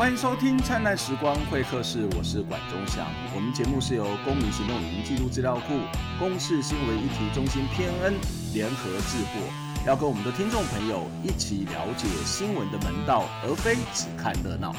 欢迎收听《灿烂时光会客室》，我是管中祥。我们节目是由公民行动影音记录资料库、公视新闻议题中心偏恩联合制播，要跟我们的听众朋友一起了解新闻的门道，而非只看热闹。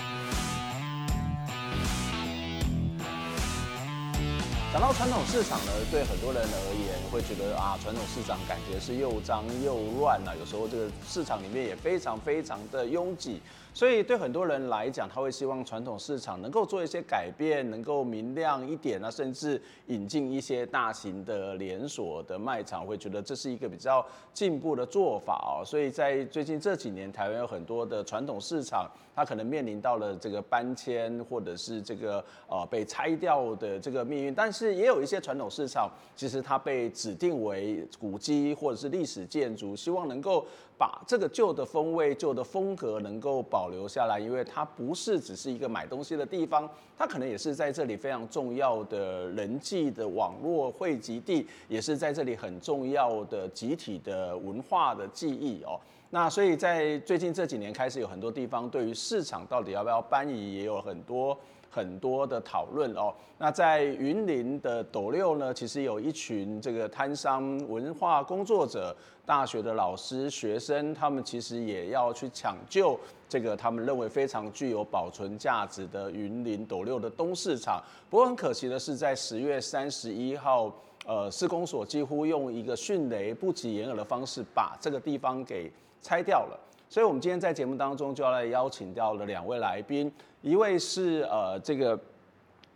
讲到传统市场呢，对很多人而言会觉得啊，传统市场感觉是又脏又乱啊，有时候这个市场里面也非常非常的拥挤。所以对很多人来讲，他会希望传统市场能够做一些改变，能够明亮一点啊，甚至引进一些大型的连锁的卖场，会觉得这是一个比较进步的做法哦。所以在最近这几年，台湾有很多的传统市场，它可能面临到了这个搬迁或者是这个呃被拆掉的这个命运。但是也有一些传统市场，其实它被指定为古迹或者是历史建筑，希望能够。把这个旧的风味、旧的风格能够保留下来，因为它不是只是一个买东西的地方，它可能也是在这里非常重要的人际的网络汇集地，也是在这里很重要的集体的文化的记忆哦。那所以在最近这几年开始，有很多地方对于市场到底要不要搬移，也有很多。很多的讨论哦。那在云林的斗六呢，其实有一群这个摊商、文化工作者、大学的老师、学生，他们其实也要去抢救这个他们认为非常具有保存价值的云林斗六的东市场。不过很可惜的是，在十月三十一号，呃，施工所几乎用一个迅雷不及掩耳的方式把这个地方给拆掉了。所以，我们今天在节目当中就要来邀请到了两位来宾，一位是呃这个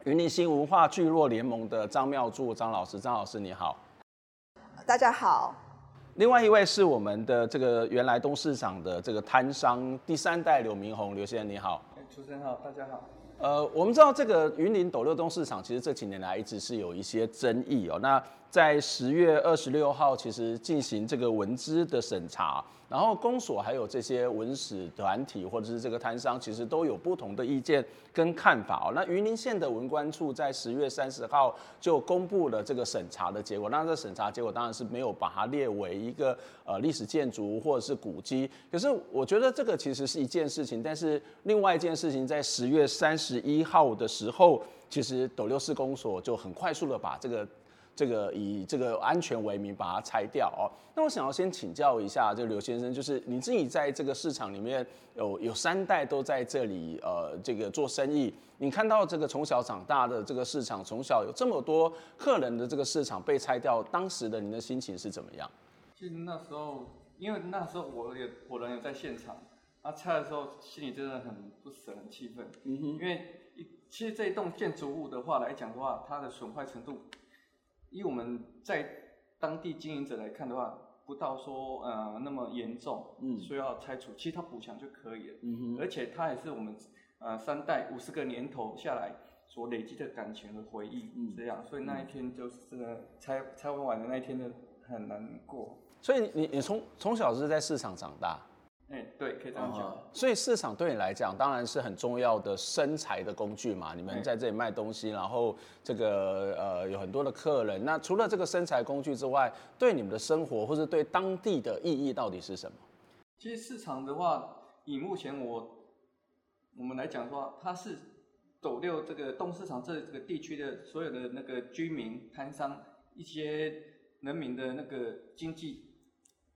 云林新文化聚落联盟的张妙柱张老师，张老师你好。大家好。另外一位是我们的这个原来东市场的这个摊商第三代刘明宏刘先生你好。主持人好，大家好。呃，我们知道这个云林斗六东市场其实这几年来一直是有一些争议哦。那在十月二十六号，其实进行这个文资的审查。然后公所还有这些文史团体或者是这个摊商，其实都有不同的意见跟看法哦。那云林县的文官处在十月三十号就公布了这个审查的结果。那这审查结果当然是没有把它列为一个呃历史建筑或者是古迹。可是我觉得这个其实是一件事情，但是另外一件事情在十月三十一号的时候，其实斗六市公所就很快速的把这个。这个以这个安全为名把它拆掉哦。那我想要先请教一下这个刘先生，就是你自己在这个市场里面有有三代都在这里呃这个做生意，你看到这个从小长大的这个市场，从小有这么多客人的这个市场被拆掉，当时的您的心情是怎么样？其实那时候，因为那时候我也我人也在现场，他拆的时候心里真的很不舍，很气愤。嗯哼，因为其实这一栋建筑物的话来讲的话，它的损坏程度。以我们在当地经营者来看的话，不到说呃那么严重，嗯，需要拆除，其实它补强就可以了，嗯哼，而且它也是我们呃三代五十个年头下来所累积的感情和回忆，嗯，这样，所以那一天就是这个拆拆完完的那一天就很难过。所以你你从从小是在市场长大？哎，对，可以这样讲。Uh-huh. 所以市场对你来讲，当然是很重要的生财的工具嘛。你们在这里卖东西，然后这个呃有很多的客人。那除了这个生财工具之外，对你们的生活或是对当地的意义到底是什么？其实市场的话，以目前我我们来讲的话，它是走六这个东市场这这个地区的所有的那个居民、摊商、一些人民的那个经济。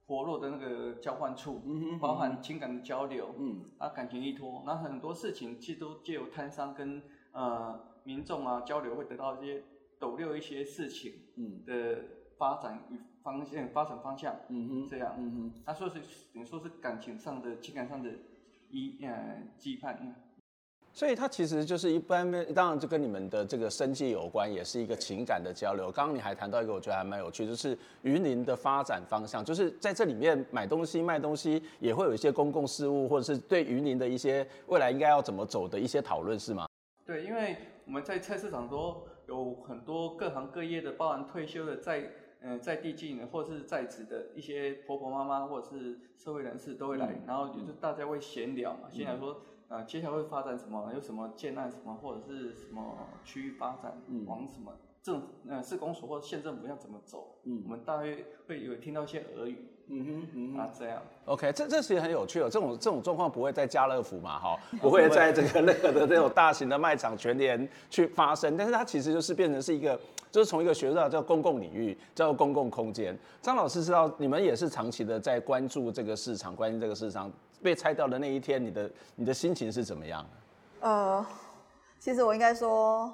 活络的那个交换处，嗯，包含情感的交流，嗯，啊，感情依托，那很多事情其实都借由摊商跟呃民众啊交流，会得到一些抖六一些事情，嗯。的发展与方向，发展方向，嗯哼，这样，嗯哼，他说是等于说是感情上的、情感上的一呃羁绊。嗯所以它其实就是一般，当然就跟你们的这个生计有关，也是一个情感的交流。刚刚你还谈到一个，我觉得还蛮有趣，就是云林的发展方向，就是在这里面买东西、卖东西，也会有一些公共事务，或者是对云林的一些未来应该要怎么走的一些讨论，是吗？对，因为我们在菜市场都有很多各行各业的，包含退休的在嗯、呃、在地经营或者是在职的一些婆婆妈妈或者是社会人士都会来，嗯、然后就是大家会闲聊嘛，闲聊说。呃，接下来会发展什么？有什么建案什么，或者是什么区域发展，嗯、往什么政呃市公所或者县政府要怎么走？嗯，我们大约会有听到一些耳语，嗯哼，嗯哼啊，这样。OK，这这其实很有趣哦。这种这种状况不会在家乐福嘛？哈，不会在这个那个的这种大型的卖场全联去发生。但是它其实就是变成是一个，就是从一个学术叫公共领域，叫公共空间。张老师知道你们也是长期的在关注这个市场，关心这个市场被拆掉的那一天，你的你的心情是怎么样？呃，其实我应该说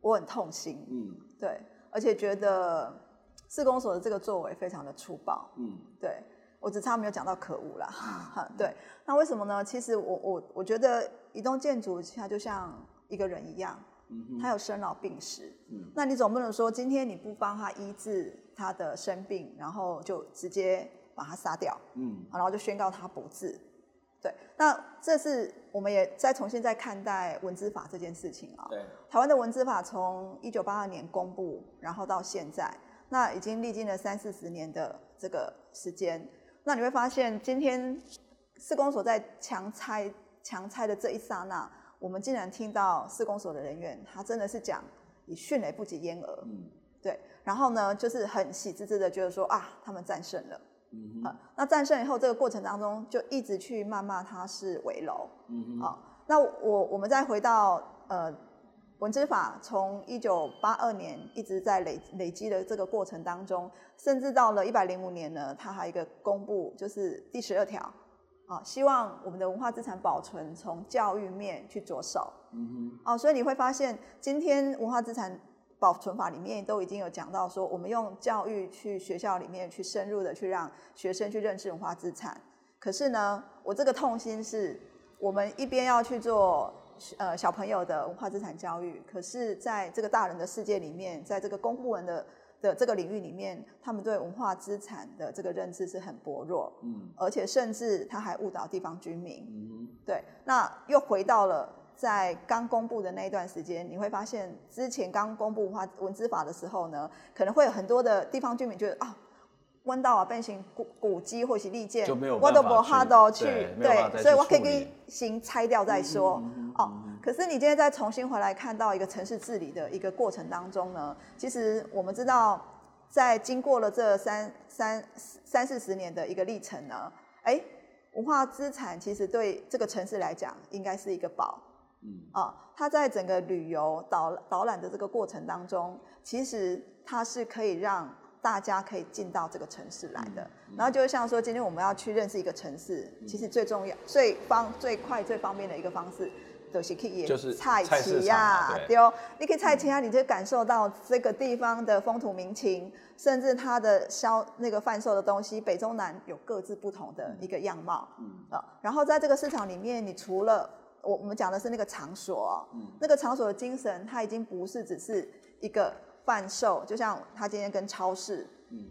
我很痛心，嗯，对，而且觉得市公所的这个作为非常的粗暴，嗯，对，我只差没有讲到可恶啦，哈，对，那为什么呢？其实我我我觉得一栋建筑它就像一个人一样，嗯，它有生老病死，嗯，那你总不能说今天你不帮他医治他的生病，然后就直接把他杀掉，嗯，然后就宣告他不治。对，那这是我们也再重新再看待文字法这件事情啊。对，台湾的文字法从一九八二年公布，然后到现在，那已经历经了三四十年的这个时间。那你会发现，今天市公所在强拆强拆的这一刹那，我们竟然听到市公所的人员，他真的是讲以迅雷不及掩耳。嗯，对。然后呢，就是很喜滋滋的觉得说啊，他们战胜了。嗯啊，那战胜以后，这个过程当中就一直去谩骂他是危楼。嗯啊，那我我们再回到呃文资法，从一九八二年一直在累累积的这个过程当中，甚至到了一百零五年呢，它还有一个公布，就是第十二条啊，希望我们的文化资产保存从教育面去着手。嗯哼，啊，所以你会发现今天文化资产。保存法里面都已经有讲到说，我们用教育去学校里面去深入的去让学生去认识文化资产。可是呢，我这个痛心是，我们一边要去做呃小朋友的文化资产教育，可是在这个大人的世界里面，在这个公部门的的这个领域里面，他们对文化资产的这个认知是很薄弱，嗯，而且甚至他还误导地方居民，嗯，对，那又回到了。在刚公布的那一段时间，你会发现之前刚公布文化文字法的时候呢，可能会有很多的地方居民觉得啊，弯道啊变形古古迹或是利剑，我都不哈都去，对，对，所以我可以先拆掉再说。哦、可是你今天再重新回来看到一个城市治理的一个过程当中呢，其实我们知道，在经过了这三三三四十年的一个历程呢，哎，文化资产其实对这个城市来讲应该是一个宝。嗯。啊，它在整个旅游导导览的这个过程当中，其实它是可以让大家可以进到这个城市来的。嗯、然后就像说，今天我们要去认识一个城市，嗯、其实最重要、最方、最快、最方便的一个方式，就是菜市呀，对。哦，你可以菜市啊，你就感受到这个地方的风土民情，甚至它的销那个贩售的东西，北中南有各自不同的一个样貌。嗯。啊，然后在这个市场里面，你除了我我们讲的是那个场所，嗯，那个场所的精神，它已经不是只是一个贩售，就像他今天跟超市，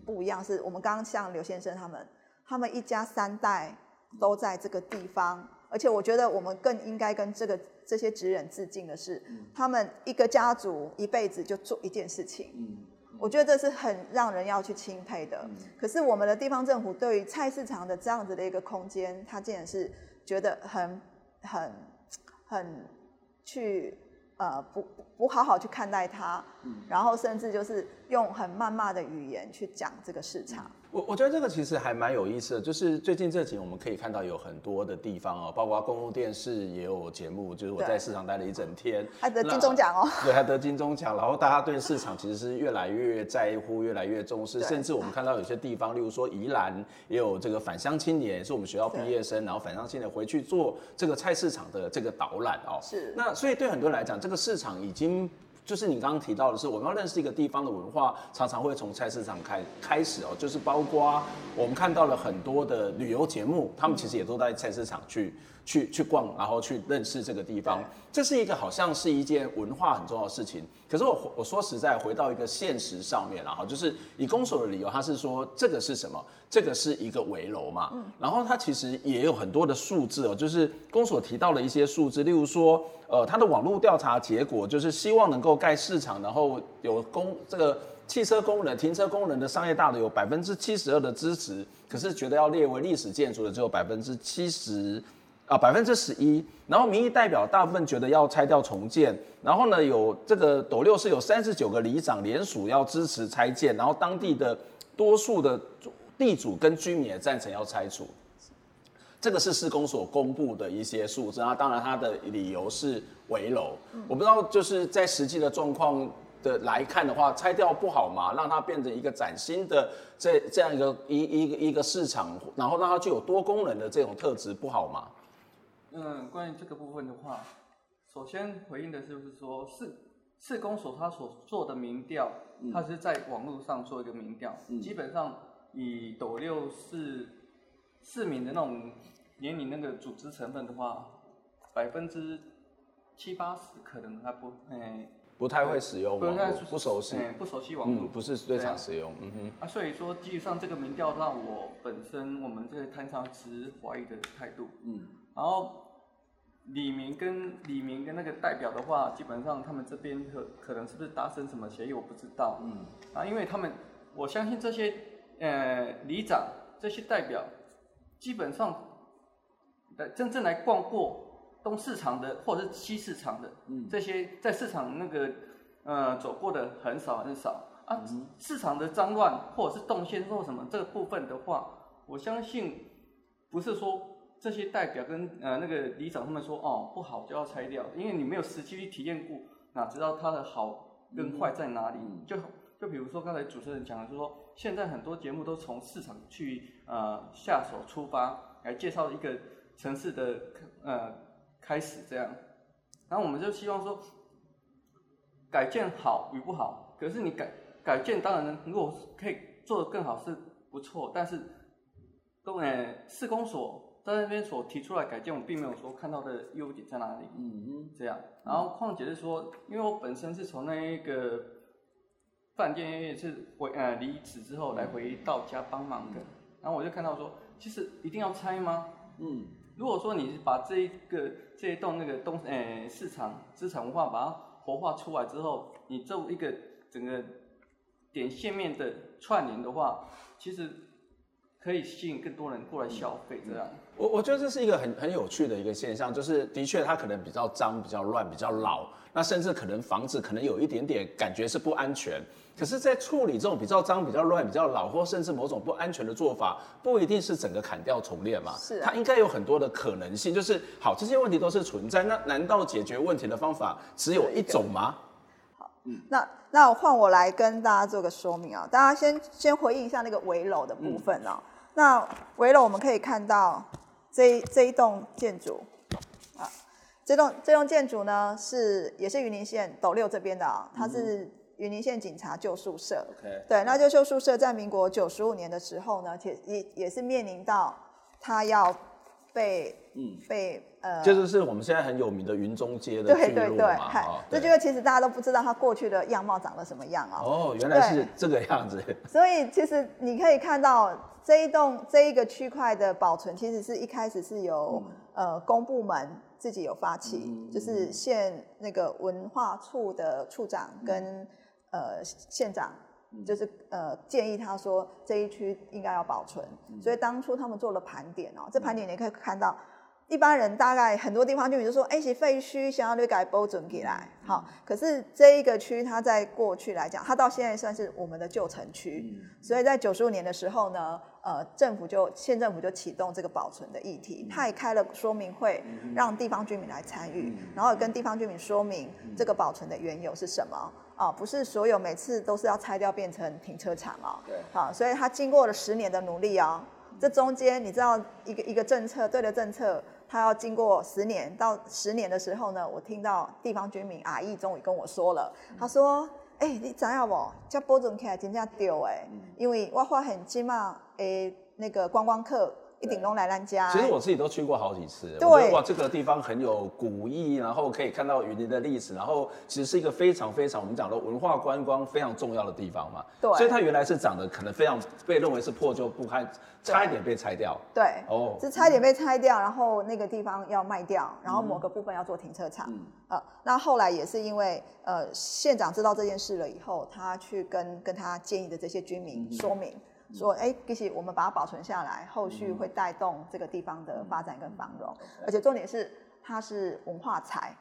不一样，是我们刚刚像刘先生他们，他们一家三代都在这个地方，而且我觉得我们更应该跟这个这些职人致敬的是，他们一个家族一辈子就做一件事情，嗯，我觉得这是很让人要去钦佩的。可是我们的地方政府对于菜市场的这样子的一个空间，他竟然是觉得很很。很去呃不不好好去看待它，嗯，然后甚至就是用很谩骂的语言去讲这个市场。我我觉得这个其实还蛮有意思的，就是最近这几年我们可以看到有很多的地方哦，包括公共电视也有节目，就是我在市场待了一整天，还得金钟奖哦，对，还得金钟奖，然后大家对市场其实是越来越在乎，越来越重视，甚至我们看到有些地方，例如说宜兰也有这个返乡青年，是我们学校毕业生，然后返乡青年回去做这个菜市场的这个导览哦，是，那所以对很多人来讲，这个市场已经。就是你刚刚提到的是，我们要认识一个地方的文化，常常会从菜市场开开始哦。就是包括我们看到了很多的旅游节目，他们其实也都在菜市场去去去逛，然后去认识这个地方。这是一个好像是一件文化很重要的事情。可是我我说实在，回到一个现实上面了哈，就是以公所的理由，他是说这个是什么？这个是一个围楼嘛。嗯然后他其实也有很多的数字哦，就是公所提到了一些数字，例如说。呃，他的网络调查结果就是希望能够盖市场，然后有公这个汽车工人、停车工人的商业大楼有百分之七十二的支持，可是觉得要列为历史建筑的只有百分之七十，啊百分之十一。然后民意代表大部分觉得要拆掉重建，然后呢有这个斗六是有三十九个里长联署要支持拆建，然后当地的多数的地主跟居民也赞成要拆除。这个是施工所公布的一些数字啊，当然它的理由是围楼，嗯、我不知道就是在实际的状况的来看的话，拆掉不好嘛，让它变成一个崭新的这这样一个一一个一个市场，然后让它具有多功能的这种特质不好吗？嗯，关于这个部分的话，首先回应的是不是说市市公所他所做的民调，他是在网络上做一个民调，嗯、基本上以斗六市市民的那种。年龄那个组织成分的话，百分之七八十可能还不，哎，不太会使用，不太不熟悉，不熟悉网络，嗯，不是最常使用，嗯哼。啊，所以说基于上这个民调让我本身我们这个摊商持怀疑的态度，嗯。然后里民跟李明跟那个代表的话，基本上他们这边可可能是不是达成什么协议，我不知道，嗯。啊，因为他们我相信这些呃里长这些代表基本上。真正来逛过东市场的，或者是西市场的，嗯，这些在市场那个呃走过的很少很少啊。嗯、市场的脏乱或者是动线或什么这个部分的话，我相信不是说这些代表跟呃那个里长他们说哦不好就要拆掉，因为你没有实际去体验过，哪知道它的好跟坏在哪里？嗯、就就比如说刚才主持人讲的，就是说现在很多节目都从市场去呃下手出发来介绍一个。城市的呃开始这样，然后我们就希望说，改建好与不好，可是你改改建当然如果可以做得更好是不错，但是都呃市公所在那边所提出来改建，我并没有说看到的优点在哪里，嗯嗯，这样，然后况且是说，因为我本身是从那一个饭店是回呃离职之后来回到家帮忙的，然后我就看到说，其实一定要拆吗？嗯。如果说你是把这一个这一栋那个东诶、欸、市场资产文化把它活化出来之后，你做一个整个点线面的串联的话，其实可以吸引更多人过来消费。这样，我我觉得这是一个很很有趣的一个现象，就是的确它可能比较脏、比较乱、比较老，那甚至可能房子可能有一点点感觉是不安全。可是，在处理这种比较脏、比较乱、比较老，或甚至某种不安全的做法，不一定是整个砍掉重练嘛？是、啊，它应该有很多的可能性。就是，好，这些问题都是存在。那难道解决问题的方法只有一种吗？好，嗯，那那我换我来跟大家做个说明啊。大家先先回应一下那个围楼的部分哦。嗯、那围楼我们可以看到这一这一栋建筑啊，这栋这栋建筑呢是也是云林县斗六这边的啊，它是。云林县警察旧宿舍，Okay. 对，那旧旧宿舍在民国九十五年的时候呢，也也也是面临到它要被，嗯，被呃，就是是我们现在很有名的云中街的聚落嘛，哦、这这个其实大家都不知道它过去的样貌长得什么样啊、哦。哦，原来是这个样子。所以其实你可以看到这一栋这一个区块的保存，其实是一开始是由、嗯、呃公部门自己有发起，嗯、就是县那个文化处的处长跟。嗯呃，县长就是呃建议他说这一区应该要保存，嗯、所以当初他们做了盘点哦，这盘点你可以看到，一般人大概很多地方就比如说，哎，是废墟，想要略改保存起来，好，可是这一个区它在过去来讲，它到现在算是我们的旧城区，嗯、所以在九十五年的时候呢，呃，政府就县政府就启动这个保存的议题，他也开了说明会，让地方居民来参与，然后跟地方居民说明这个保存的缘由是什么。哦，不是所有每次都是要拆掉变成停车场哦。对。好，所以他经过了十年的努力哦，这中间你知道一个一个政策对的政策，他要经过十年到十年的时候呢，我听到地方居民阿姨终于跟我说了，他说：“哎、欸，你知道不？这保存起来真正丢哎，因为我发现即嘛诶那个观光客。”一顶龙来咱家。其实我自己都去过好几次，对我觉得哇，这个地方很有古意，然后可以看到云林的历史，然后其实是一个非常非常我们讲的文化观光非常重要的地方嘛。对。所以它原来是长得可能非常被认为是破旧不堪，差一点被拆掉。对。哦。是差一点被拆掉，然后那个地方要卖掉，然后某个部分要做停车场。嗯。呃，那后来也是因为呃县长知道这件事了以后，他去跟跟他建议的这些居民说明。嗯说，哎，其实我们把它保存下来，后续会带动这个地方的发展跟繁荣，而且重点是它是文化财，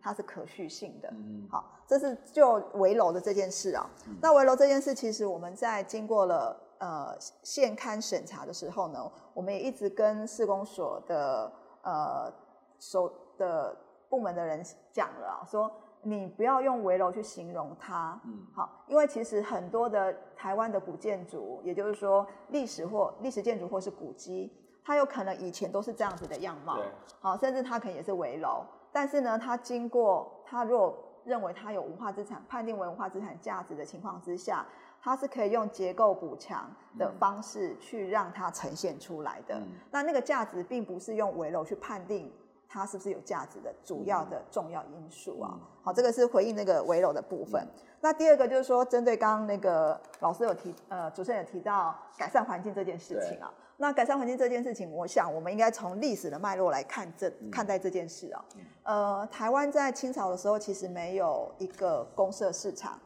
它是可续性的。好，这是就围楼的这件事啊。那围楼这件事，其实我们在经过了呃现勘审查的时候呢，我们也一直跟市公所的呃首的部门的人讲了，说你不要用危楼去形容它，嗯，好，因为其实很多的台湾的古建筑，也就是说历史或历史建筑或是古迹，它有可能以前都是这样子的样貌，对，好，甚至它可能也是危楼，但是呢，它经过它如果认为它有文化资产，判定为文化资产价值的情况之下，它是可以用结构补强的方式去让它呈现出来的。嗯、那那个价值并不是用危楼去判定它是不是有价值的主要的重要因素啊。嗯、好，这个是回应那个围楼的部分。嗯、那第二个就是说，针对刚刚那个老师有提，呃，主持人有提到改善环境这件事情啊。那改善环境这件事情，我想我们应该从历史的脉络来看这看待这件事啊。呃，台湾在清朝的时候其实没有一个公社市场，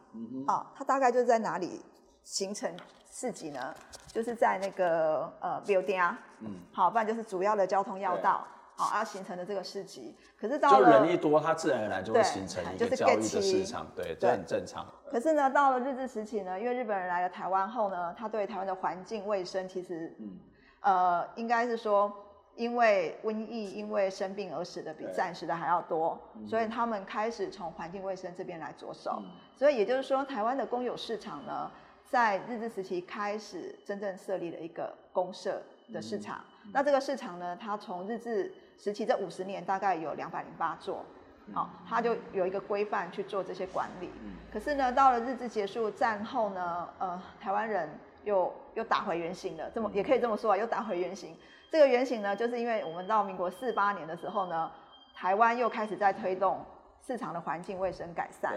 啊，它大概就是在哪里形成市集呢？就是在那个呃 building 啊，嗯，好，不然就是主要的交通要道，好，要形成的这个市集。可是到了人一多，它自然而然就会形成一个交易的市场，对，这很正常。可是呢，到了日治时期呢，因为日本人来了台湾后呢，他对台湾的环境卫生其实，嗯。呃，应该是说，因为瘟疫，因为生病而死的比战时的还要多，所以他们开始从环境卫生这边来着手。嗯、所以也就是说，台湾的公有市场呢，在日治时期开始真正设立了一个公社的市场。嗯、那这个市场呢，它从日治时期这五十年大概有两百零八座，嗯、哦，它就有一个规范去做这些管理。嗯、可是呢，到了日治结束战后呢，呃，台湾人。又又打回原形了，这么也可以这么说啊，又打回原形。这个原形呢，就是因为我们到民国四八年的时候呢，台湾又开始在推动市场的环境卫生改善。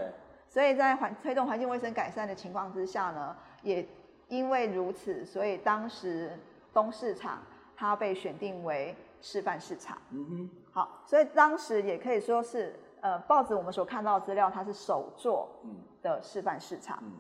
所以在环推动环境卫生改善的情况之下呢，也因为如此，所以当时东市场它被选定为示范市场。嗯哼。好，所以当时也可以说是，呃，报纸我们所看到的资料，它是首座的示范市场。嗯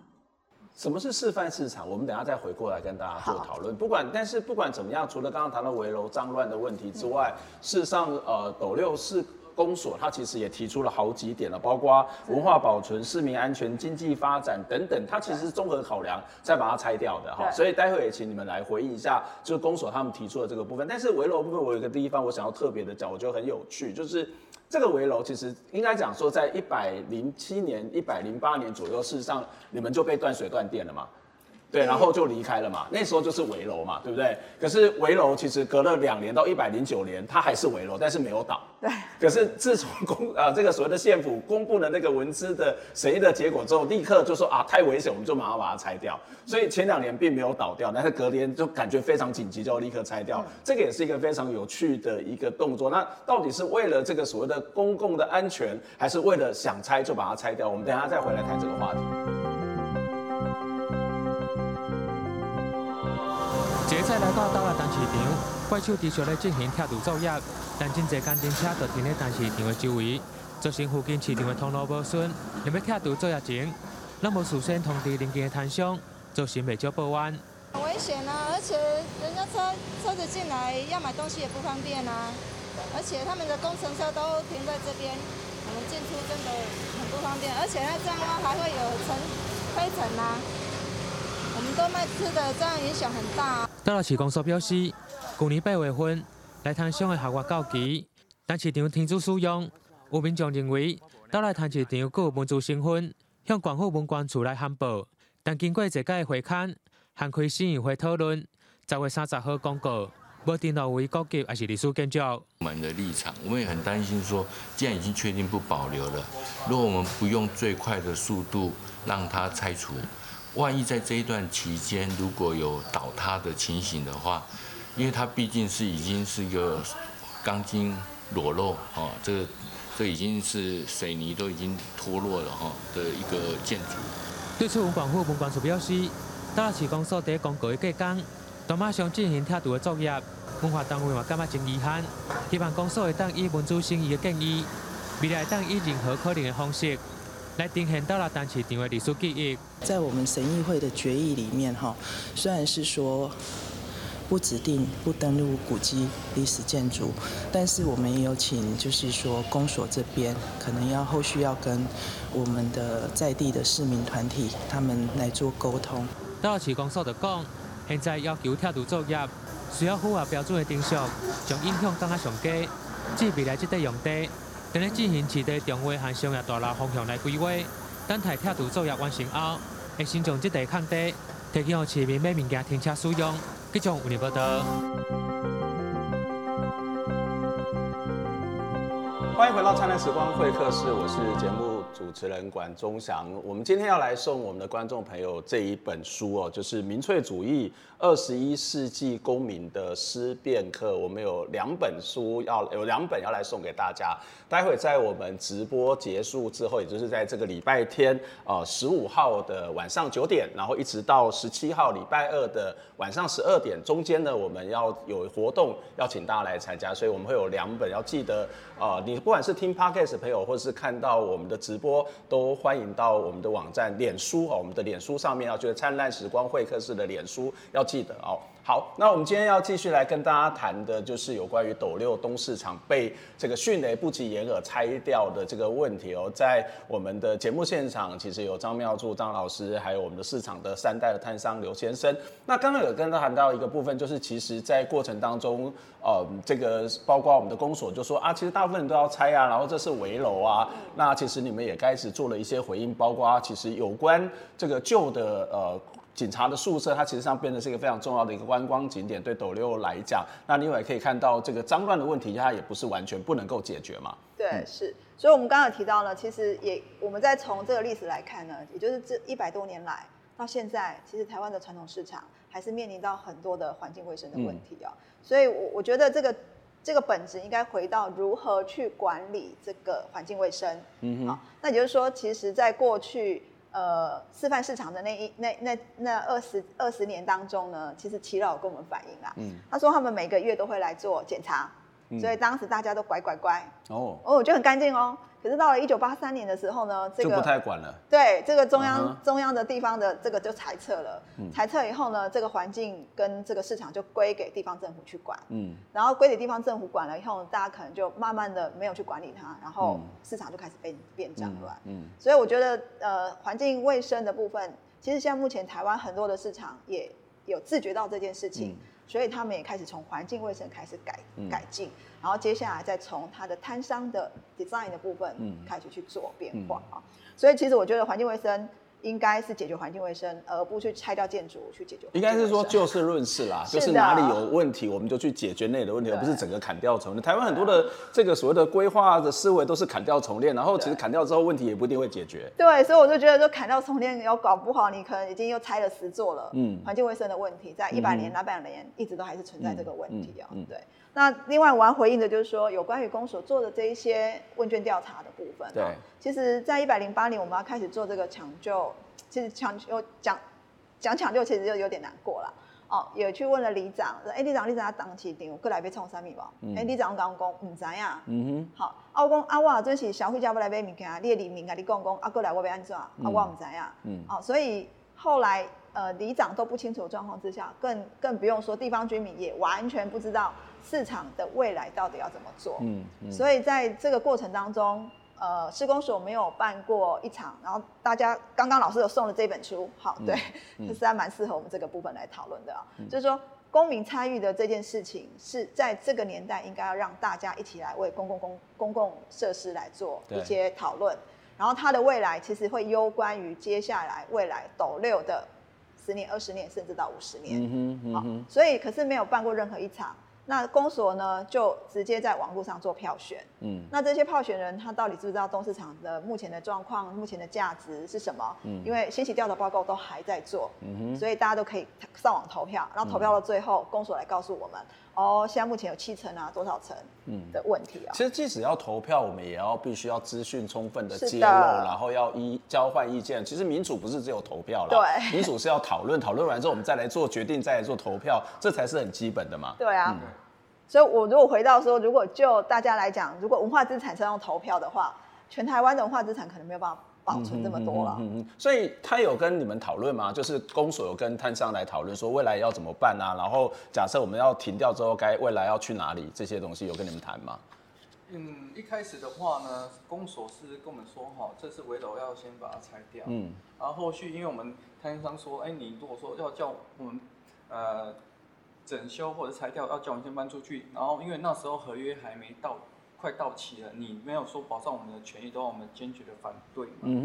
什么是示范市场？我们等下再回过来跟大家做讨论。不管，但是不管怎么样，除了刚刚谈到围楼脏乱的问题之外，事实上，呃，斗六市公所它其实也提出了好几点了，包括文化保存、市民安全、经济发展等等，它其实是综合考量再把它拆掉的哈。所以待会也请你们来回应一下，就是公所他们提出的这个部分。但是围楼部分，我有一个地方我想要特别的讲，我觉得很有趣，就是。这个围楼其实应该讲说，在一百零七年、一百零八年左右，事实上你们就被断水断电了嘛。对，然后就离开了嘛。那时候就是围楼嘛，对不对？可是围楼其实隔了两年到一百零九年，它还是围楼，但是没有倒。对。可是自从公啊 这个所谓的县府公布了那个文资的审议的结果之后，立刻就说啊太危险，我们就马上把它拆掉。所以前两年并没有倒掉，但是隔年就感觉非常紧急，就要立刻拆掉。嗯、这个也是一个非常有趣的一个动作。那到底是为了这个所谓的公共的安全，还是为了想拆就把它拆掉？我们等一下再回来谈这个话题。这次来到斗六东市场，怪兽继续在进行拆除作业，但真侪工程车就停在东市场的周围，造成附近市场的通路无顺。你要拆除作业前，那么事先通知邻近的摊商，造成未少报案。很危险啊，而且人家车车子进来要买东西也不方便啊，而且他们的工程车都停在这边，我们进出真的很不方便，而且那这样的话还会有尘灰尘啊。我们都卖吃的，这样影响很大。到了市公所表示，去年八月份来摊商的合约到期，但市场停止使用。有民众认为，斗六摊市场各有文资身份，向广府文管处来函报。但经过一届会勘，涵开市议会讨论，十月三十号公告，不定到为高级还是历史建筑。我们的立场，我们也很担心说，既然已经确定不保留了，如果我们不用最快的速度让它拆除。万一在这一段期间如果有倒塌的情形的话，因为它毕竟是已经是一个钢筋裸露啊，这这已经是水泥都已经脱落了哈的一个建筑。对此，文管处文管处表示，斗六市公所在公告的隔天，都马上进行拆除的作业。文化单位嘛感觉真遗憾，希望公所会当以文资审议的建议，未来当以任何可能的方式。来呈现斗六东市场的历史记忆。在我们审议会的决议里面，哈，虽然是说不指定不登录古迹历史建筑，但是我们也有请，就是说公所这边可能要后续要跟我们的在地的市民团体他们来做沟通。斗六市公所的讲，现在要求拆除作业需要符合标准的定数，将影响降到上低。至未来这块用地，等咧进行市地定位和商业大楼方向来规划。等待拆除作业完成后，会先将这地空地提供给市民买物件停车使用。记者为您报道。欢迎回到灿烂时光会客室，我是节目。主持人管中祥，我们今天要来送我们的观众朋友这一本书哦，就是《民粹主义：二十一世纪公民的思辨课》。我们有两本书要有两本要来送给大家。待会在我们直播结束之后，也就是在这个礼拜天呃十五号的晚上九点，然后一直到十七号礼拜二的晚上十二点，中间呢我们要有活动要请大家来参加，所以我们会有两本要记得。呃，你不管是听 Podcast 朋友，或者是看到我们的直直播，都欢迎到我们的网站脸书哦，我们的脸书上面要觉得灿烂时光会客室的脸书要记得哦。好，那我们今天要继续来跟大家谈的，就是有关于斗六东市场被这个迅雷不及掩耳拆掉的这个问题哦。在我们的节目现场，其实有张妙柱张老师，还有我们的市场的三代的摊商刘先生。那刚刚有跟他谈到一个部分，就是其实在过程当中，呃，这个包括我们的公所就说啊，其实大部分人都要拆啊，然后这是危楼啊。那其实你们也开始做了一些回应，包括其实有关这个旧的呃。警察的宿舍，它其实上变成是一个非常重要的一个观光景点，对斗六来讲。那另外也可以看到，这个脏乱的问题，它也不是完全不能够解决嘛。对，嗯、是。所以我们刚刚有提到呢，其实也我们再从这个历史来看呢，也就是这一百多年来到现在，其实台湾的传统市场还是面临到很多的环境卫生的问题啊、喔。嗯、所以，我我觉得这个这个本质应该回到如何去管理这个环境卫生。嗯哼。那也就是说，其实在过去。呃，示范市场的那一那那那二十二十年当中呢，其实齐老有跟我们反映啊，嗯，他说他们每个月都会来做检查，嗯、所以当时大家都乖乖乖，哦，哦，就很干净哦。可是到了一九八三年的时候呢，这个就不太管了。对，这个中央、uh. 中央的地方的这个就裁撤了。嗯、裁撤以后呢，这个环境跟这个市场就归给地方政府去管。嗯。然后归给地方政府管了以后，大家可能就慢慢的没有去管理它，然后市场就开始变变脏乱。嗯。嗯，所以我觉得，呃，环境卫生的部分，其实现在目前台湾很多的市场也有自觉到这件事情。嗯所以他们也开始从环境卫生开始改改进，然后接下来再从它的摊商的 design 的部分开始去做变化啊。所以其实我觉得环境卫生。应该是解决环境卫生，而不去拆掉建筑去解决。应该是说就事论事啦，就是哪里有问题，我们就去解决那里的问题，而不是整个砍掉重练。台湾很多的这个所谓的规划的思维都是砍掉重练，然后其实砍掉之后问题也不一定会解决。对，所以我就觉得说砍掉重练，要搞不好你可能已经又拆了十座了。嗯，环境卫生的问题，在一百年、两百年一直都还是存在这个问题啊。嗯，对。那另外我要回应的就是说，有关于公所做的这一些问卷调查的部分。对。其实，在一百零八年，我们要开始做这个抢救。其实抢救讲讲抢救，其实就有点难过了哦。也去问了里长，哎、欸，里长，里长要当起定，过来被冲三米吧？哎、嗯，里长刚讲唔知呀。嗯哼。好，啊我讲啊我准是消费者要来买物件，你的里民啊，你讲讲啊过来我要安怎？啊我唔知呀。嗯。哦，所以后来呃里长都不清楚状况之下，更更不用说地方居民也完全不知道市场的未来到底要怎么做。嗯。嗯，所以在这个过程当中。呃，施工所没有办过一场，然后大家刚刚老师有送了这本书，好，对，这嗯、就是还蛮适合我们这个部分来讨论的啊。嗯、就是说，公民参与的这件事情是在这个年代应该要让大家一起来为公共公公共设施来做一些讨论，然后它的未来其实会攸关于接下来未来斗六的十年、二十年，甚至到五十年。嗯哼，嗯哼，好，所以可是没有办过任何一场。那公所呢，就直接在网络上做票选。嗯，那这些票选人他到底知不知道东市场的目前的状况、目前的价值是什么？嗯，因为信息调查报告都还在做，嗯哼，所以大家都可以上网投票，然后投票到最后，嗯、公所来告诉我们。哦，现在目前有七成啊，多少成？嗯的问题啊。其实即使要投票，我们也要必须要资讯充分的揭露，的然后要一交换意见。其实民主不是只有投票了，对，民主是要讨论，讨论完之后我们再来做决定，再来做投票，这才是很基本的嘛。对啊，嗯、所以我如果回到说，如果就大家来讲，如果文化资产是用投票的话，全台湾的文化资产可能没有办法。保存这么多了，嗯嗯，所以他有跟你们讨论吗？就是公所有跟摊商来讨论，说未来要怎么办啊？然后假设我们要停掉之后，该未来要去哪里？这些东西有跟你们谈吗？嗯，一开始的话呢，公所是跟我们说，哈，这次围楼要先把它拆掉。嗯，然后后续因为我们摊商说，哎，你如果说要叫我们呃整修或者拆掉，要叫我们先搬出去。然后因为那时候合约还没到，快到期了，你没有说保障我们的权益，都让我们坚决的反对。嗯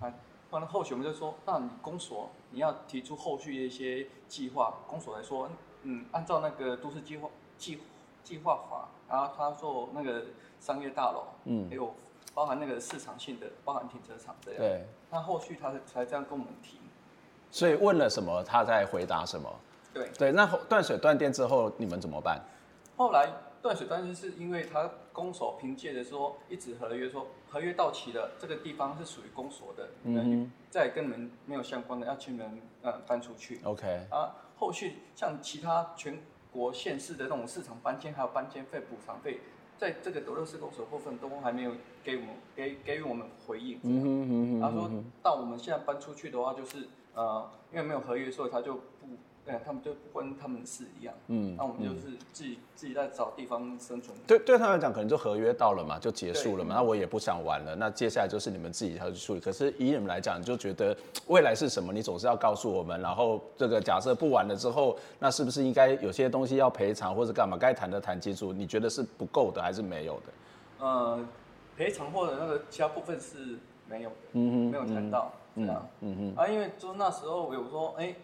哼。啊，完了后续我们就说，那你公所你要提出后续的一些计划，公所来说，嗯，按照那个都市计划计计划法，然后他做那个商业大楼，嗯，还有包含那个市场性的，包含停车场这样。对。那后续他才这样跟我们提。所以问了什么，他在回答什么。对对，那断水断电之后你们怎么办？后来断水断电是因为他公所凭借着说一纸合约说合约到期了，这个地方是属于公所的，嗯，再跟你们没有相关的，要请你们呃搬出去。OK。啊，后续像其他全国县市的那种市场搬迁还有搬迁费补偿费，在这个德勒市公所部分都还没有给我们给给予我们回应。嗯哼嗯哼。他说到我们现在搬出去的话，就是呃因为没有合约，所以他就他们就不关他们的事一样。嗯，那我们就是自己、嗯、自己在找地方生存。对，对他们来讲，可能就合约到了嘛，就结束了嘛。那我也不想玩了。那接下来就是你们自己要去处理。可是以你们来讲，你就觉得未来是什么？你总是要告诉我们。然后这个假设不玩了之后，那是不是应该有些东西要赔偿或者干嘛？该谈的谈清楚。你觉得是不够的还是没有的？呃，赔偿或者那个其他部分是没有的。嗯哼，没有谈到。嗯嗯，嗯哼。啊，因为就那时候我有说，哎、欸。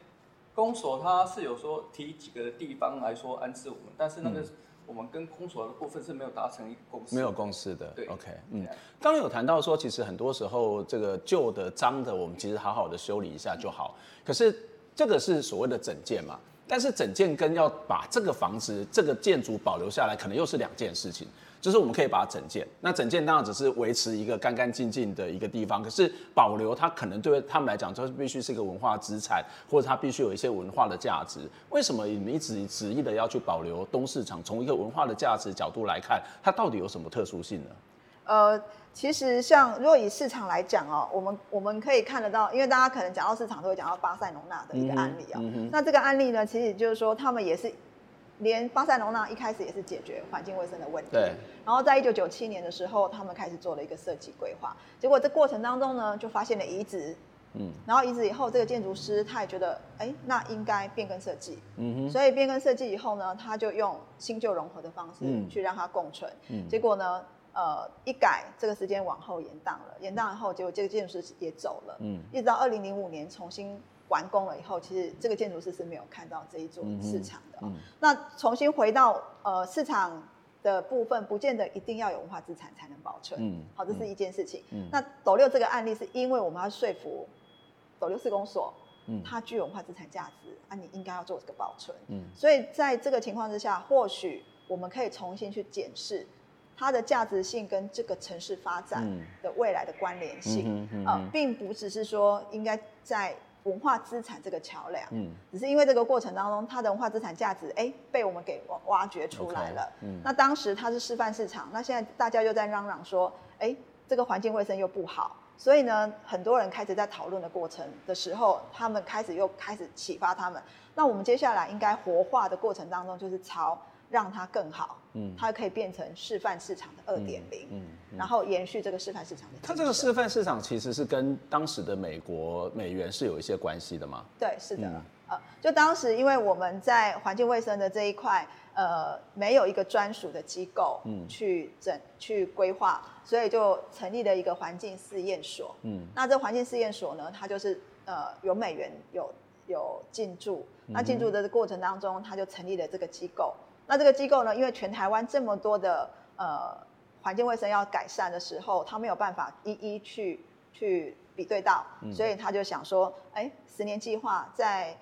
公所他是有说提几个地方来说安置我们，但是那个我们跟公所的部分是没有达成一个共识，没有共识的。对，OK，嗯，刚刚有谈到说，其实很多时候这个旧的脏的，我们其实好好的修理一下就好。可是这个是所谓的整件嘛，但是整建跟要把这个房子这个建筑保留下来，可能又是两件事情。就是我们可以把它整建，那整建当然只是维持一个干干净净的一个地方，可是保留它可能对他们来讲，就是必须是一个文化资产，或者它必须有一些文化的价值。为什么你们一直执意的要去保留东市场？从一个文化的价值角度来看，它到底有什么特殊性呢？呃，其实像如果以市场来讲哦，我们我们可以看得到，因为大家可能讲到市场都会讲到巴塞隆纳的一个案例啊、哦。嗯嗯、那这个案例呢，其实就是说他们也是。连巴塞隆纳一开始也是解决环境卫生的问题，对。然后在一九九七年的时候，他们开始做了一个设计规划，结果这过程当中呢，就发现了遗址，嗯。然后遗址以后，这个建筑师他也觉得，哎，那应该变更设计，嗯哼。所以变更设计以后呢，他就用新旧融合的方式去让它共存，嗯。结果呢，呃，一改这个时间往后延宕了，延宕以后，结果这个建筑师也走了，嗯。一直到二零零五年重新。完工了以后，其实这个建筑师是没有看到这一座市场的。嗯嗯、那重新回到呃市场的部分，不见得一定要有文化资产才能保存。嗯，好，这是一件事情。嗯、那斗六这个案例是因为我们要说服斗六市公所，嗯，它具有文化资产价值，啊，你应该要做这个保存。嗯，所以在这个情况之下，或许我们可以重新去检视它的价值性跟这个城市发展的未来的关联性。嗯、呃、并不只是说应该在。文化资产这个桥梁，嗯，只是因为这个过程当中，它的文化资产价值，哎，被我们给挖掘出来了。Okay, 嗯，那当时它是示范市场，那现在大家又在嚷嚷说，哎，这个环境卫生又不好，所以呢，很多人开始在讨论的过程的时候，他们开始又开始启发他们。那我们接下来应该活化的过程当中，就是朝。让它更好，嗯，它可以变成示范市场的二点零，嗯，然后延续这个示范市场的。它这个示范市场其实是跟当时的美国美元是有一些关系的吗？对，是的，嗯、呃，就当时因为我们在环境卫生的这一块，呃，没有一个专属的机构，嗯，去整去规划，所以就成立了一个环境试验所，嗯，那这环境试验所呢，它就是呃有美元有有进驻，那进驻的过程当中，它就成立了这个机构。那这个机构呢，因为全台湾这么多的呃环境卫生要改善的时候，他没有办法一一去去比对到，嗯、所以他就想说，哎，十年计划在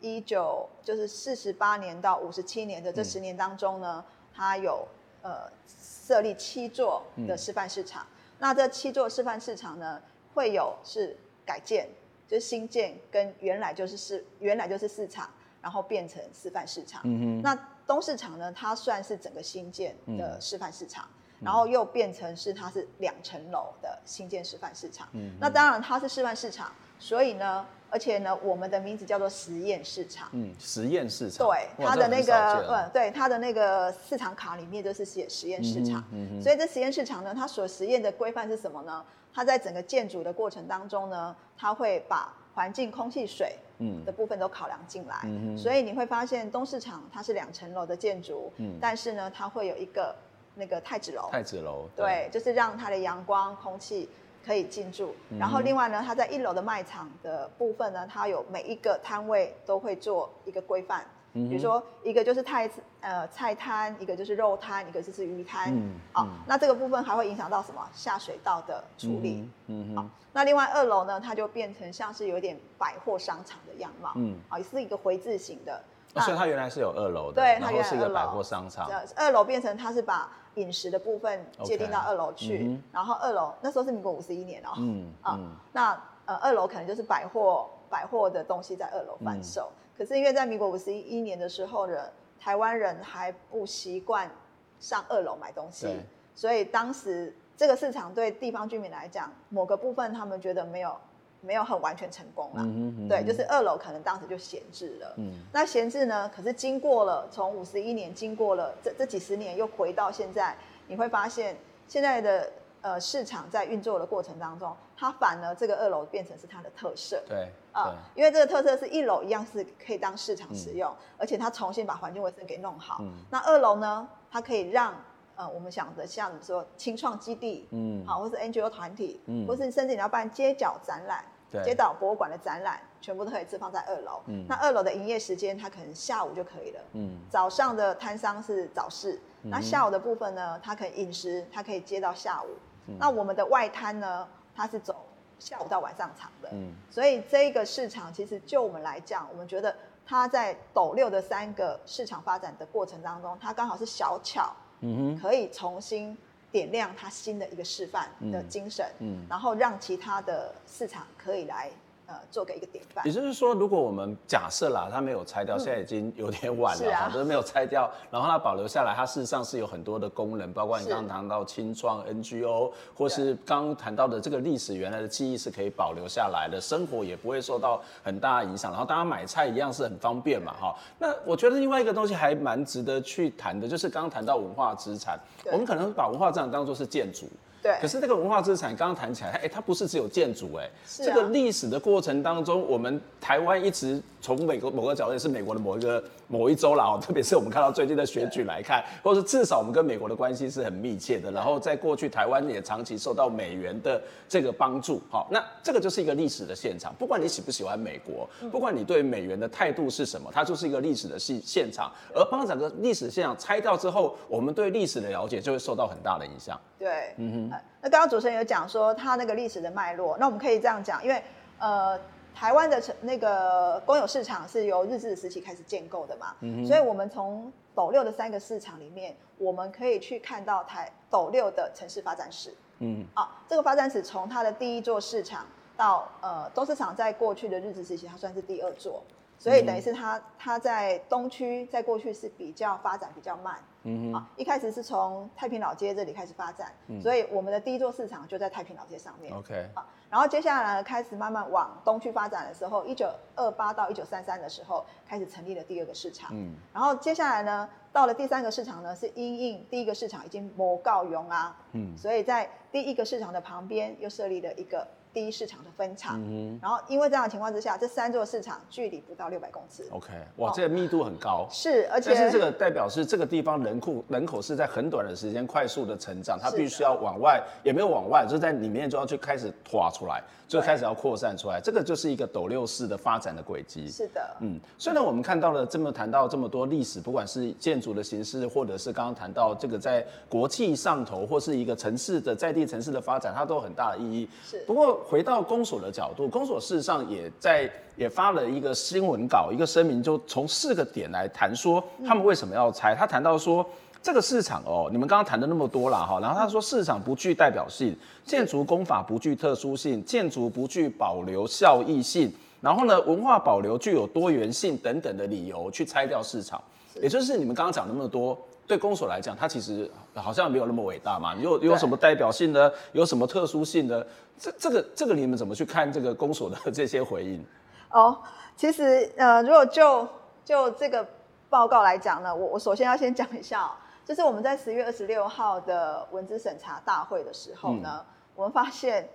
一九就是四十八年到五十七年的这十年当中呢，他有呃设立七座的示范市场。嗯、那这七座示范市场呢，会有是改建，就是新建跟原来就是市原来就是市场，然后变成示范市场。嗯哼，那。东市场呢，它算是整个新建的示范市场，嗯、然后又变成是它是两层楼的新建示范市场。嗯，那当然它是示范市场，所以呢，而且呢，我们的名字叫做实验市场。嗯，实验市场。对，它的那个，嗯，对，它的那个市场卡里面就是写实验市场。嗯，嗯，所以这实验市场呢，它所实验的规范是什么呢？它在整个建筑的过程当中呢，它会把环境、空气、水嗯。的部分都考量进来，嗯、所以你会发现东市场它是两层楼的建筑，嗯，但是呢，它会有一个那个太子楼，太子楼，对，就是让它的阳光、空气可以进驻。嗯、然后另外呢，它在一楼的卖场的部分呢，它有每一个摊位都会做一个规范。比如说，一个就是菜呃菜摊，一个就是肉摊，一个就是鱼摊。嗯，好、那这个部分还会影响到什么？下水道的处理。嗯，嗯好，那另外二楼呢，它就变成像是有点百货商场的样貌。嗯，啊、哦，也是一个回字形的。哦、所以它原来是有二楼的，对，它原来是一个百货商场。二楼变成它是把饮食的部分界定到二楼去，嗯、然后二楼那时候是民国五十一年哦。嗯啊，嗯那呃二楼可能就是百货百货的东西在二楼贩售。嗯可是因为在民国五十一年的时候呢，台湾人还不习惯上二楼买东西，所以当时这个市场对地方居民来讲，某个部分他们觉得没有没有很完全成功啦。嗯嗯对，就是二楼可能当时就闲置了。嗯，那闲置呢？可是经过了从五十一年，经过了这这几十年，又回到现在，你会发现现在的。呃，市场在运作的过程当中，它反而这个二楼变成是它的特色。对，啊、呃，因为这个特色是一楼一样是可以当市场使用，嗯、而且它重新把环境卫生给弄好。嗯、那二楼呢，它可以让呃我们想的像你说青创基地，嗯，好，或是 NGO 团体，嗯，或是甚至你要办街角展览。街道博物馆的展览，全部都可以置放在二楼。嗯，那二楼的营业时间，它可能下午就可以了。嗯，早上的摊商是早市，嗯、那下午的部分呢，它可以饮食，它可以接到下午。嗯、那我们的外滩呢，它是走下午到晚上场的。嗯，所以这个市场其实就我们来讲，我们觉得它在斗六的三个市场发展的过程当中，它刚好是小巧，嗯哼，可以重新。点亮它新的一个示范的精神，嗯，嗯，然后让其他的市场可以来。呃，做个一个典范。也就是说，如果我们假设啦，它没有拆掉，嗯、现在已经有点晚了，是啊，都没有拆掉，然后它保留下来，它事实上是有很多的功能，包括你刚刚谈到清创 NGO，或是刚刚谈到的这个历史原来的记忆是可以保留下来的，生活也不会受到很大的影响，然后大家买菜一样是很方便嘛，哈。那我觉得另外一个东西还蛮值得去谈的，就是刚刚谈到文化资产，我们可能把文化资产当作是建筑。对，可是这个文化资产刚刚谈起来，哎，它不是只有建筑，哎，这个历史的过程当中，我们台湾一直从美国某个角度，也是美国的某一个某一州啦，哦，特别是我们看到最近的选举来看，或者是至少我们跟美国的关系是很密切的，然后在过去台湾也长期受到美元的这个帮助，好，那这个就是一个历史的现场，不管你喜不喜欢美国，不管你对美元的态度是什么，它就是一个历史的现现场，而帮整个历史现场拆掉之后，我们对历史的了解就会受到很大的影响。对，嗯哼，那刚刚主持人有讲说它那个历史的脉络，那我们可以这样讲，因为呃，台湾的那个公有市场是由日治时期开始建构的嘛，嗯，所以我们从斗六的三个市场里面，我们可以去看到台斗六的城市发展史，嗯，啊，这个发展史从它的第一座市场到呃东市场，在过去的日治时期，它算是第二座。所以等于是它，它在东区在过去是比较发展比较慢，嗯哼，啊，一开始是从太平老街这里开始发展，嗯，所以我们的第一座市场就在太平老街上面，OK，啊，然后接下来呢，开始慢慢往东区发展的时候，一九二八到一九三三的时候开始成立了第二个市场，嗯，然后接下来呢，到了第三个市场呢，是因应第一个市场已经没够用啊，嗯，所以在第一个市场的旁边又设立了一个。第一市场的分场，嗯、然后因为这样的情况之下，这三座市场距离不到六百公尺。OK，哇，这个密度很高。是，而且但是这个代表是这个地方人口人口是在很短的时间快速的成长，它必须要往外，也没有往外，就是在里面就要去开始拓出来，就开始要扩散出来。对这个就是一个斗六式的发展的轨迹。是的，嗯，虽然我们看到了这么谈到这么多历史，不管是建筑的形式，或者是刚刚谈到这个在国际上头，或是一个城市的在地城市的发展，它都有很大的意义。是，不过。回到公所的角度，公所事实上也在也发了一个新闻稿，一个声明，就从四个点来谈说他们为什么要拆。他谈到说这个市场哦，你们刚刚谈的那么多了哈，然后他说市场不具代表性，建筑工法不具特殊性，建筑不具保留效益性，然后呢文化保留具有多元性等等的理由去拆掉市场，也就是你们刚刚讲那么多。对公所来讲，它其实好像没有那么伟大嘛。有有什么代表性的？有什么特殊性的？这这个这个你们怎么去看这个公所的这些回应？哦，其实呃，如果就就这个报告来讲呢，我我首先要先讲一下哦，就是我们在十月二十六号的文字审查大会的时候呢，嗯、我们发现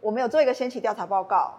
我们有做一个先期调查报告，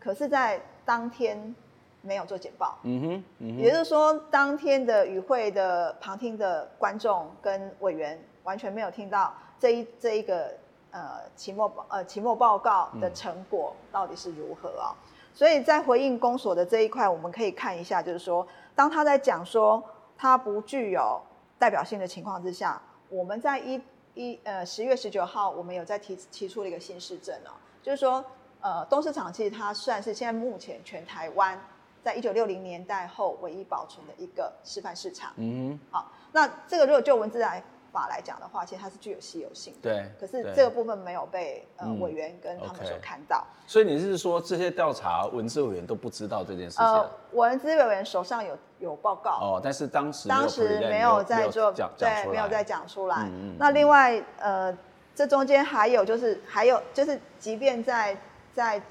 可是，在当天没有做简报。嗯哼，嗯哼，也就是说，当天的与会的旁听的观众跟委员完全没有听到这一这一个呃期末呃期末报告的成果到底是如何啊、哦？所以在回应公所的这一块，我们可以看一下，就是说，当他在讲说他不具有代表性的情况之下，我们在一一呃十月十九号，我们有在提提出了一个新市政哦，就是说。呃，东市场其实它算是现在目前全台湾在一九六零年代后唯一保存的一个示范市场。嗯，好，那这个如果就文字来法来讲的话，其实它是具有稀有性的。对。可是这个部分没有被呃委员跟他们所看到。所以你是说这些调查文字委员都不知道这件事情？呃，文字委员手上有有报告。哦，但是当时当时没有在做，对，没有在讲出来。那另外呃，这中间还有就是还有就是，即便在在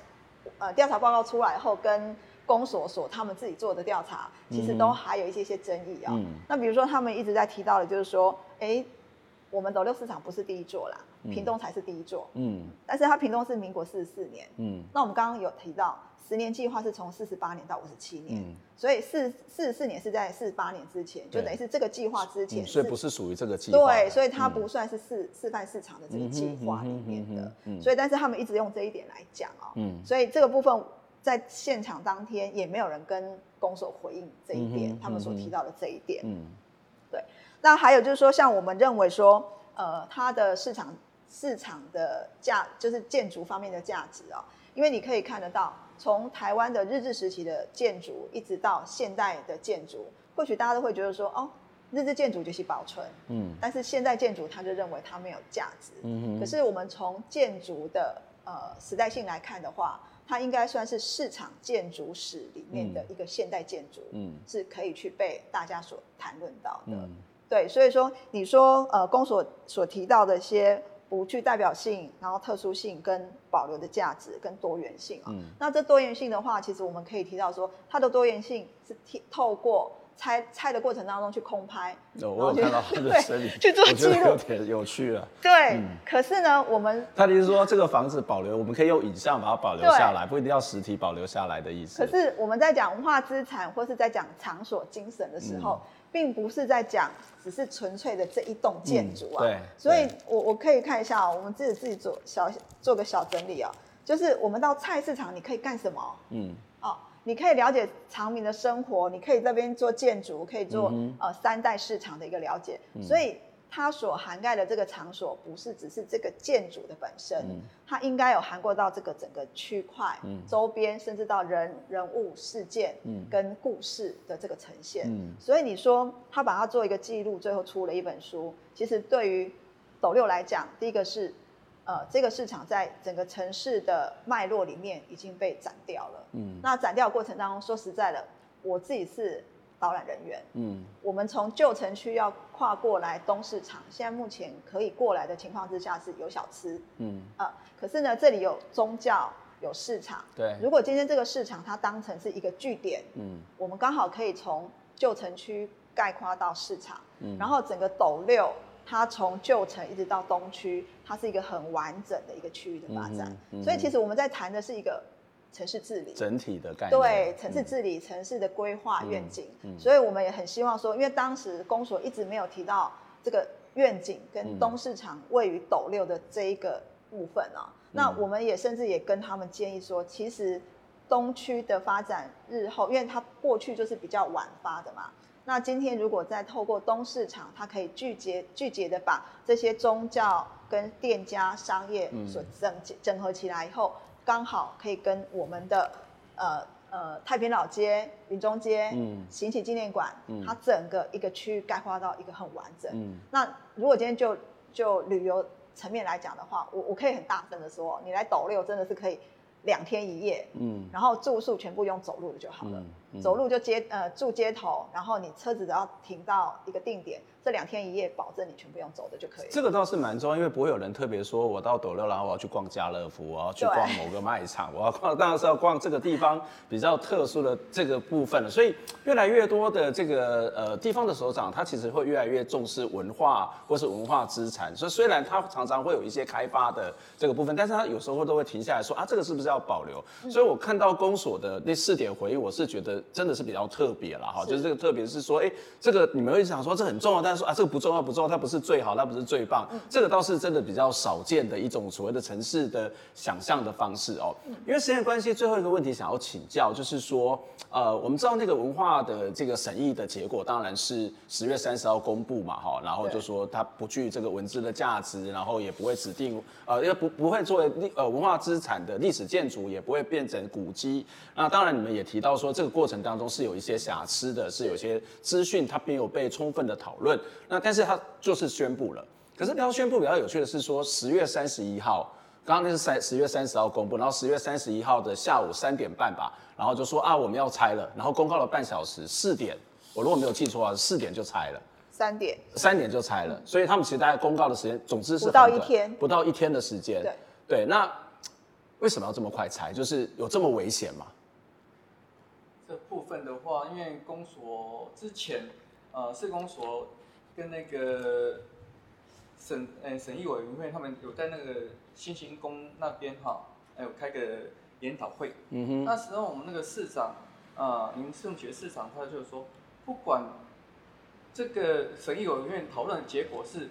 呃调查报告出来后，跟公所所他们自己做的调查，其实都还有一些些争议啊、那比如说他们一直在提到的，就是说，哎、欸，我们斗六市场不是第一座啦，屏东才是第一座。嗯。但是它屏东是民国四十四年。嗯。那我们刚刚有提到。十年计划是从四十八年到五十七年，嗯、所以四四十四年是在四十八年之前，就等于是这个计划之前、嗯，所以不是属于这个计划。对，所以它不算是示示范市场的这个计划里面的。所以，但是他们一直用这一点来讲啊、喔，嗯、所以这个部分在现场当天也没有人跟公所回应这一点，嗯、他们所提到的这一点。嗯，对。那还有就是说，像我们认为说，呃，它的市场市场的价，就是建筑方面的价值啊、喔，因为你可以看得到。从台湾的日治时期的建筑一直到现代的建筑，或许大家都会觉得说，哦，日治建筑就是保存，嗯，但是现代建筑他就认为它没有价值，嗯。可是我们从建筑的呃时代性来看的话，它应该算是市场建筑史里面的一个现代建筑，嗯，是可以去被大家所谈论到的，嗯，对。所以说，你说呃，公所所提到的一些。不具代表性，然后特殊性跟保留的价值跟多元性啊、那这多元性的话，其实我们可以提到说，它的多元性是透过拆拆的过程当中去空拍，哦、我有看到它的身影，去做记录，有点有趣啊。对，嗯、可是呢，我们他的意思说，这个房子保留，我们可以用影像把它保留下来，不一定要实体保留下来的意思。可是我们在讲文化资产或是在讲场所精神的时候。嗯并不是在讲，只是纯粹的这一栋建筑啊。对。所以我我可以看一下，我们自己自己做小做个小整理啊。就是我们到菜市场，你可以干什么？嗯。哦，你可以了解长明的生活，你可以这边做建筑，可以做、嗯、呃三代市场的一个了解。嗯、所以。它所涵盖的这个场所，不是只是这个建筑的本身，嗯、它应该有涵盖到这个整个区块、嗯、周边，甚至到人人物、事件跟故事的这个呈现。嗯、所以你说他把它做一个记录，最后出了一本书，其实对于斗六来讲，第一个是，呃，这个市场在整个城市的脉络里面已经被斩掉了。嗯，那斩掉的过程当中，说实在的，我自己是。导览人员，嗯，我们从旧城区要跨过来东市场，现在目前可以过来的情况之下是有小吃，嗯，啊，可是呢，这里有宗教，有市场，对，如果今天这个市场它当成是一个据点，嗯，我们刚好可以从旧城区概括到市场，嗯，然后整个斗六它从旧城一直到东区，它是一个很完整的一个区域的发展，嗯嗯、所以其实我们在谈的是一个。城市治理。整体的概念，对城市治理、嗯、城市的规划愿景，所以我们也很希望说，因为当时公所一直没有提到这个愿景跟东市场位于斗六的这一个部分啊，嗯、那我们也甚至也跟他们建议说，其实东区的发展日后，因为它过去就是比较晚发的嘛，那今天如果再透过东市场，它可以聚集聚集的把这些宗教跟店家商业所整整合起来以后。刚好可以跟我们的呃呃太平老街、云中街、嗯，行启纪念馆，嗯，它整个一个区域概括到一个很完整。嗯，那如果今天就就旅游层面来讲的话，我我可以很大声的说，你来斗六真的是可以两天一夜，嗯，然后住宿全部用走路的就好了，嗯，走路就街呃住街头，然后你车子只要停到一个定点。这两天一夜，保证你全部用走的就可以。这个倒是蛮重要，因为不会有人特别说，我到斗六，然后我要去逛家乐福，我要去逛某个卖场，我要逛，当然是要逛这个地方比较特殊的这个部分了。所以，越来越多的这个呃地方的首长，他其实会越来越重视文化或是文化资产。所以，虽然他常常会有一些开发的这个部分，但是他有时候都会停下来说啊，这个是不是要保留？嗯、所以我看到公所的那四点回应，我是觉得得真的是比较特别了哈。就是这个特别是说，哎，这个你们会想说这很重要，但是说啊这个不重要不重要，它不是最好，它不是最棒，嗯、这个倒是真的比较少见的一种所谓的城市的想象的方式哦。因为时间关系，最后一个问题想要请教，就是说，呃，我们知道那个文化的这个审议的结果当然是十月三十号公布嘛哈，然后就说它不具这个文字的价值，然后也不会指定呃，因为不不会作为历呃文化资产的历史建筑，也不会变成古迹。那当然你们也提到说这个过程当中是有一些瑕疵的，是有些资讯它没有被充分的讨论。那但是它就是宣布了。可是比较宣布比较有趣的是说十月三十一号。刚刚那是三十月三十号公布，然后十月三十一号的下午三点半吧，然后就说啊我们要拆了，然后公告了半小时，四点，我如果没有记错啊，四点就拆了，三点，三点就拆了，所以他们其实大概公告的时间，总之是不到一天，不到一天的时间，对，对，那为什么要这么快拆？就是有这么危险吗？这部分的话，因为公所之前，呃，市公所跟那个。审呃审议委员会他们有在那个新兴宫那边哈，还有开个研讨会。嗯哼。那时候我们那个市长啊，林胜杰市长，他就说，不管这个审议委员会讨论的结果是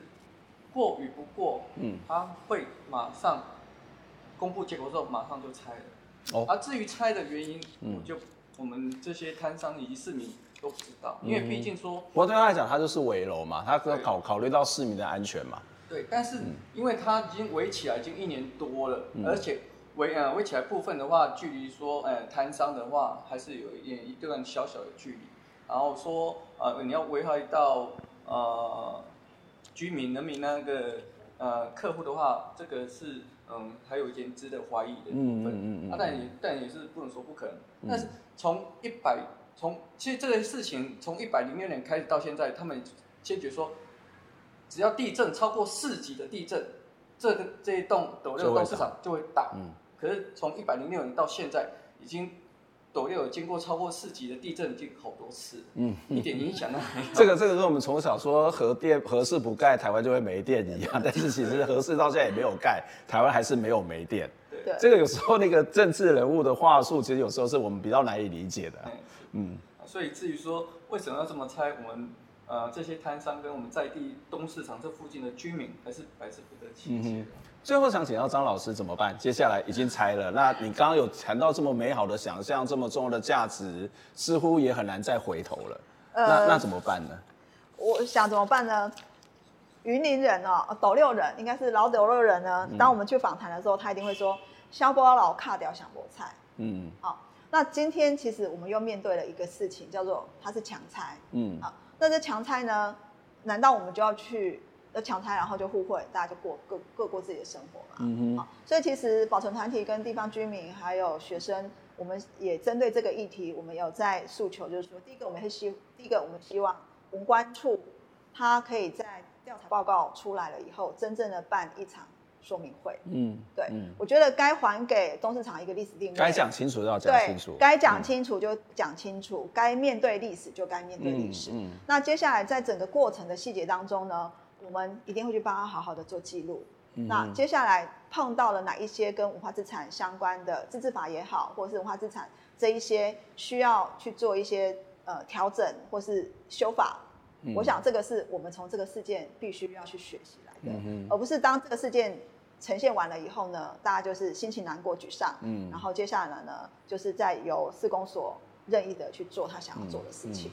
过与不过，嗯，他会马上公布结果之后马上就拆了。哦。而至于拆的原因，嗯，就我们这些摊商以及市民。都不知道，因为毕竟说，不过对他来讲，他就是围楼嘛，他要考考虑到市民的安全嘛。对，但是因为他已经围起来已经一年多了，嗯、而且围呃围起来部分的话，距离说呃摊商的话还是有一点一段小小的距离。然后说呃你要危害到呃居民人民那个呃客户的话，这个是嗯还有一点值得怀疑的部分。嗯嗯嗯，但也但也是不能说不可能。嗯、但是从一百。从其实这个事情从一百零六年开始到现在，他们坚决说，只要地震超过四级的地震，这个这一栋斗六栋市场就会倒。嗯。可是从一百零六年到现在，已经斗六有经过超过四级的地震已经好多次。嗯。一点影响都没有。这个这个跟我们从小说核电核四不盖，台湾就会没电一样。但是其实核四到现在也没有盖，台湾还是没有没电。对。这个有时候那个政治人物的话术，其实有时候是我们比较难以理解的。嗯，所以至于说为什么要这么猜，我们呃这些摊商跟我们在地东市场这附近的居民还是百思不得其解。最后想请教张老师怎么办？接下来已经拆了，那你刚刚有谈到这么美好的想象，这么重要的价值，似乎也很难再回头了。呃、那那怎么办呢？我想怎么办呢？云林人哦，斗六人应该是老斗六人呢。当我们去访谈的时候，他一定会说：“萧波老卡掉想菠菜。”嗯，好。那今天其实我们又面对了一个事情，叫做他是强拆，嗯，好，那这强拆呢，难道我们就要去呃强拆，然后就互惠，大家就过各各过自己的生活嘛？嗯哼，所以其实保存团体跟地方居民还有学生，我们也针对这个议题，我们有在诉求，就是说，第一个我们会希，第一个我们希望文管处，他可以在调查报告出来了以后，真正的办一场。说明会，嗯，对，嗯、我觉得该还给东市场一个历史定位，该讲清楚就要讲清楚，该讲清楚就讲清楚，该、嗯、面对历史就该面对历史。嗯嗯、那接下来在整个过程的细节当中呢，我们一定会去帮他好好的做记录。嗯、那接下来碰到了哪一些跟文化资产相关的自治法也好，或者是文化资产这一些需要去做一些呃调整或是修法，嗯、我想这个是我们从这个事件必须要去学习来的，嗯、而不是当这个事件。呈现完了以后呢，大家就是心情难过、沮丧。嗯，然后接下来呢，就是再由市公所任意的去做他想要做的事情。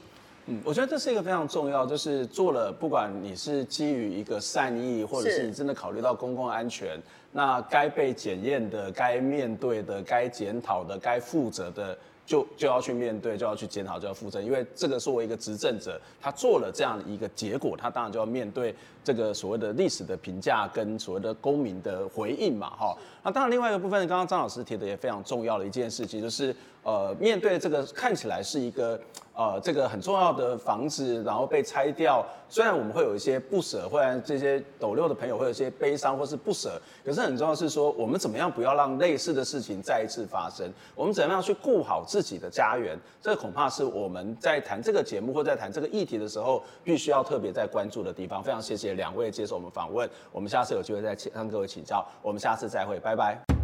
嗯，嗯，我觉得这是一个非常重要，就是做了，不管你是基于一个善意，或者是你真的考虑到公共安全，那该被检验的、该面对的、该检讨的、该负责的。就就要去面对，就要去检讨，就要负责，因为这个作为一个执政者，他做了这样的一个结果，他当然就要面对这个所谓的历史的评价跟所谓的公民的回应嘛，哈。那当然另外一个部分，刚刚张老师提的也非常重要的一件事情，就是呃，面对这个看起来是一个。呃，这个很重要的房子，然后被拆掉，虽然我们会有一些不舍，或者这些斗六的朋友会有一些悲伤或是不舍，可是很重要的是说，我们怎么样不要让类似的事情再一次发生？我们怎么样去顾好自己的家园？这恐怕是我们在谈这个节目或在谈这个议题的时候，必须要特别在关注的地方。非常谢谢两位接受我们访问，我们下次有机会再请向各位请教，我们下次再会，拜拜。